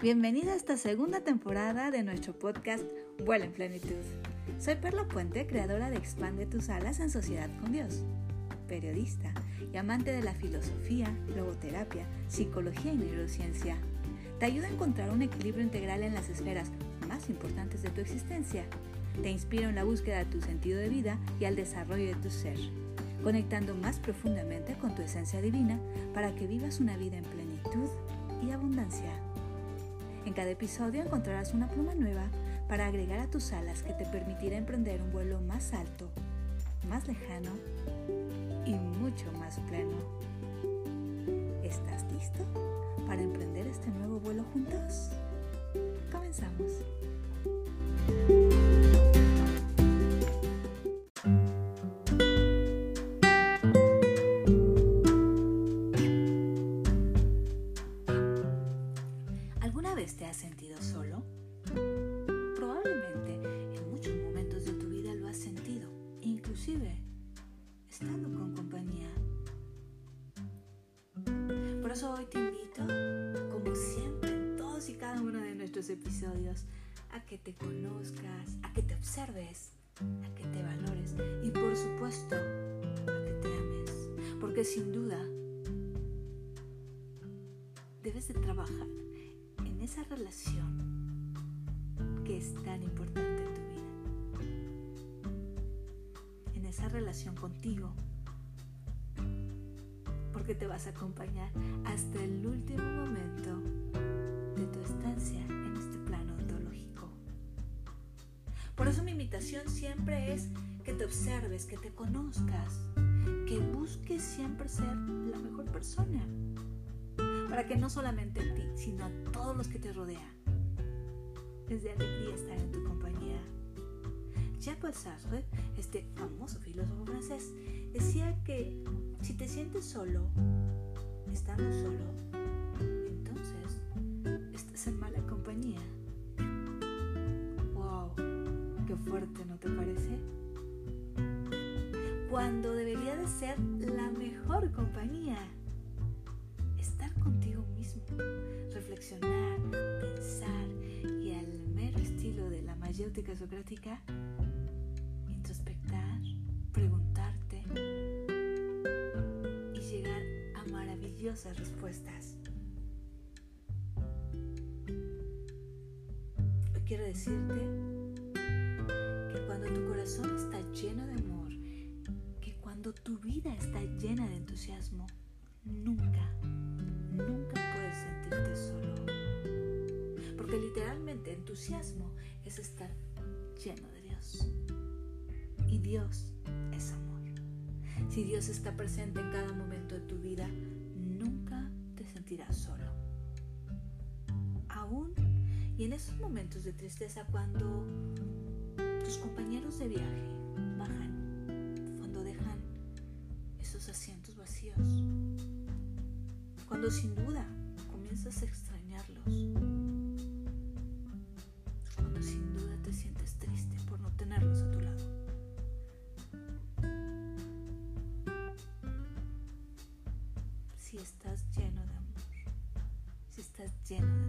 Bienvenida a esta segunda temporada de nuestro podcast Vuela en Plenitud. Soy Perla Puente, creadora de Expande tus alas en sociedad con Dios, periodista y amante de la filosofía, logoterapia, psicología y neurociencia. Te ayuda a encontrar un equilibrio integral en las esferas más importantes de tu existencia. Te inspiro en la búsqueda de tu sentido de vida y al desarrollo de tu ser, conectando más profundamente con tu esencia divina para que vivas una vida en plenitud y abundancia. En cada episodio encontrarás una pluma nueva para agregar a tus alas que te permitirá emprender un vuelo más alto, más lejano y mucho más pleno. ¿Estás listo para emprender este nuevo vuelo juntos? Comenzamos. Has sentido solo? Probablemente en muchos momentos de tu vida lo has sentido, inclusive estando con compañía. Por eso hoy te invito, como siempre en todos y cada uno de nuestros episodios, a que te conozcas, a que te observes, a que te valores y por supuesto a que te ames. Porque sin duda relación que es tan importante en tu vida. En esa relación contigo. Porque te vas a acompañar hasta el último momento de tu estancia en este plano ontológico. Por eso mi invitación siempre es que te observes, que te conozcas, que busques siempre ser la mejor persona. Para que no solamente a ti, sino a todos los que te rodean les dé alegría estar en tu compañía. Jacques Sartre, este famoso filósofo francés, decía que si te sientes solo, estando solo, entonces estás en mala compañía. ¡Wow! ¡Qué fuerte, ¿no te parece? Cuando debería de ser la mejor compañía. Pensar y al mero estilo de la mayéutica socrática, introspectar, preguntarte y llegar a maravillosas respuestas. Hoy quiero decirte que cuando tu corazón está lleno de amor, que cuando tu vida está llena de entusiasmo, nunca, nunca sentirte solo. Porque literalmente entusiasmo es estar lleno de Dios. Y Dios es amor. Si Dios está presente en cada momento de tu vida, nunca te sentirás solo. Aún y en esos momentos de tristeza cuando tus compañeros de viaje bajan, cuando dejan esos asientos vacíos, cuando sin duda comienzas a extrañarlos, cuando sin duda te sientes triste por no tenerlos a tu lado. Si estás lleno de amor, si estás lleno de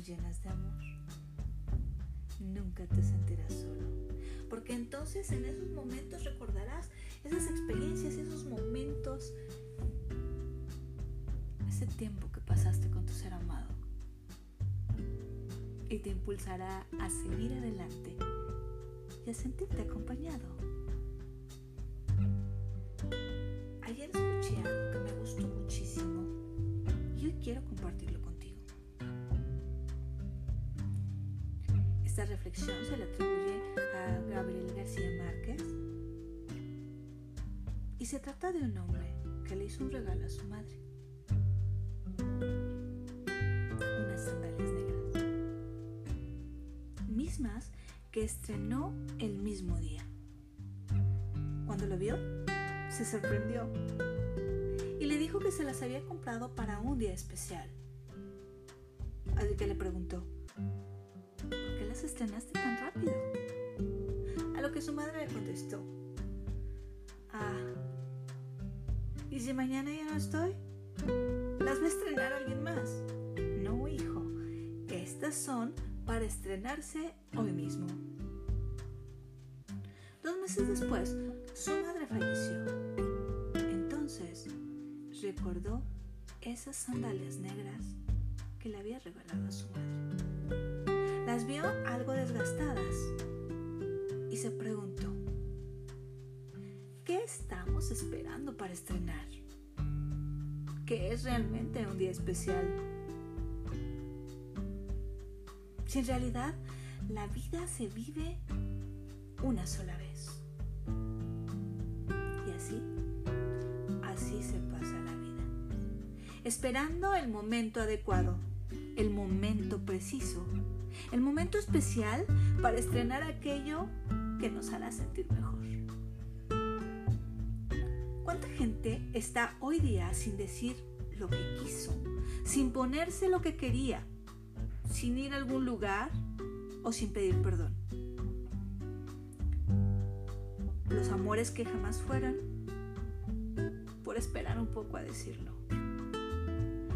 llenas de amor, nunca te sentirás solo. Porque entonces en esos momentos recordarás esas experiencias, esos momentos, ese tiempo que pasaste con tu ser amado. Y te impulsará a seguir adelante y a sentirte acompañado. Ayer escuché algo que me gustó muchísimo y hoy quiero compartirlo contigo. Esta reflexión se le atribuye a Gabriel García Márquez y se trata de un hombre que le hizo un regalo a su madre. Unas sandalias negras. Mismas que estrenó el mismo día. Cuando lo vio, se sorprendió y le dijo que se las había comprado para un día especial. Así que le preguntó, ¿por qué las estrenaste tan rápido? A lo que su madre le contestó, ah, ¿y si mañana ya no estoy? ¿Las va a estrenar alguien más? No, hijo, estas son para estrenarse hoy mismo. Dos meses después, su madre falleció. Entonces, recordó esas sandalias negras que le había regalado a su madre. Las vio algo desgastadas y se preguntó, ¿qué estamos esperando para estrenar? ¿Qué es realmente un día especial? Si en realidad la vida se vive una sola vez. Y así, así se pasa la vida. Esperando el momento adecuado el momento preciso, el momento especial para estrenar aquello que nos hará sentir mejor. ¿Cuánta gente está hoy día sin decir lo que quiso, sin ponerse lo que quería, sin ir a algún lugar o sin pedir perdón? Los amores que jamás fueron por esperar un poco a decirlo.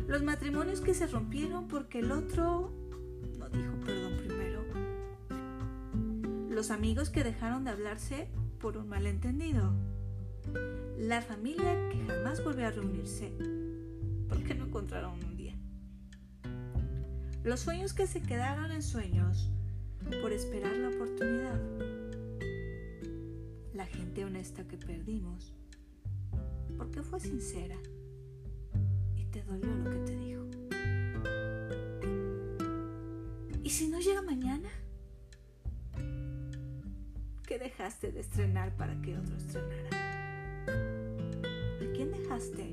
Los matrimonios que se rompieron porque el otro dijo perdón primero. Los amigos que dejaron de hablarse por un malentendido. La familia que jamás volvió a reunirse porque no encontraron un día. Los sueños que se quedaron en sueños por esperar la oportunidad. La gente honesta que perdimos porque fue sincera si no llega mañana? ¿Qué dejaste de estrenar para que otro estrenara? ¿A quién dejaste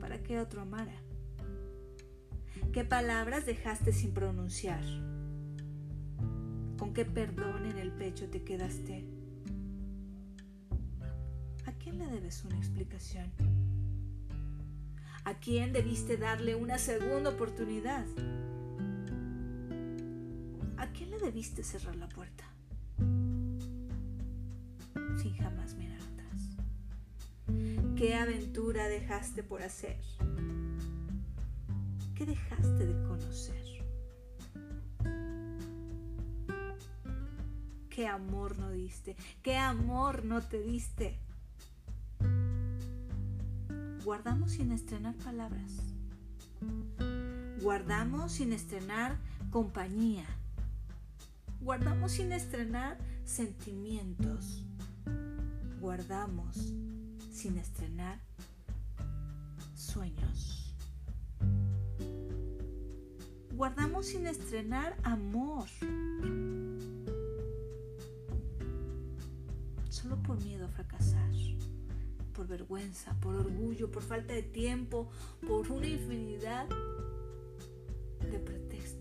para que otro amara? ¿Qué palabras dejaste sin pronunciar? ¿Con qué perdón en el pecho te quedaste? ¿A quién le debes una explicación? ¿A quién debiste darle una segunda oportunidad? ¿A quién le debiste cerrar la puerta? Sin jamás mirar atrás. ¿Qué aventura dejaste por hacer? ¿Qué dejaste de conocer? ¿Qué amor no diste? ¿Qué amor no te diste? guardamos sin estrenar palabras. Guardamos sin estrenar compañía. Guardamos sin estrenar sentimientos. Guardamos sin estrenar sueños. Guardamos sin estrenar amor. Solo por miedo a fracasar por vergüenza, por orgullo, por falta de tiempo, por una infinidad de pretextos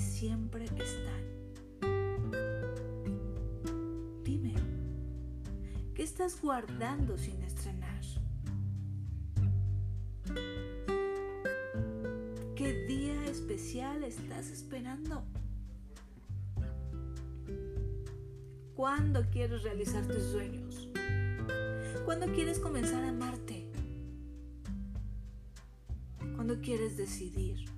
siempre están. Dime, ¿qué estás guardando sin estrenar? ¿Qué día especial estás esperando? ¿Cuándo quieres realizar tus sueños? ¿Cuándo quieres comenzar a amarte? ¿Cuándo quieres decidir?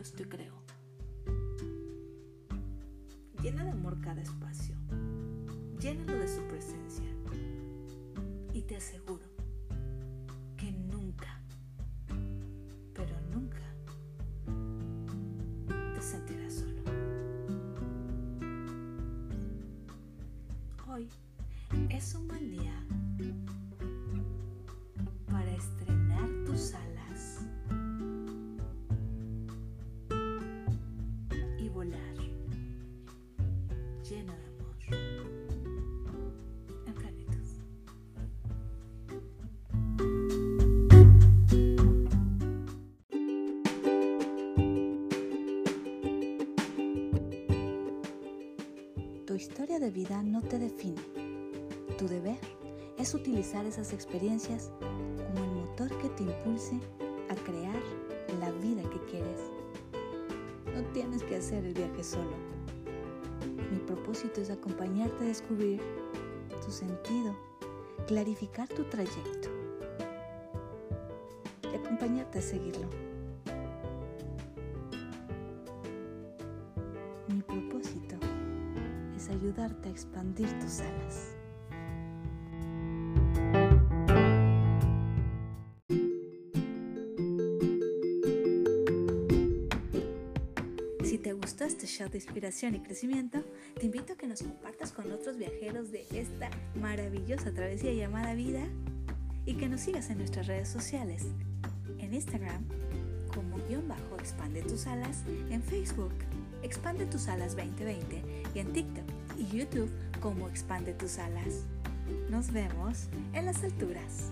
Dios te creó. Llena de amor cada espacio. Llénalo de su presencia. Y te aseguro de vida no te define. Tu deber es utilizar esas experiencias como el motor que te impulse a crear la vida que quieres. No tienes que hacer el viaje solo. Mi propósito es acompañarte a descubrir tu sentido, clarificar tu trayecto y acompañarte a seguirlo. Ayudarte a expandir tus alas. Si te gustó este show de inspiración y crecimiento, te invito a que nos compartas con otros viajeros de esta maravillosa travesía llamada vida y que nos sigas en nuestras redes sociales, en Instagram como guion bajo expande tus alas, en Facebook expande tus alas 2020 y en TikTok y YouTube como expande tus alas. Nos vemos en las alturas.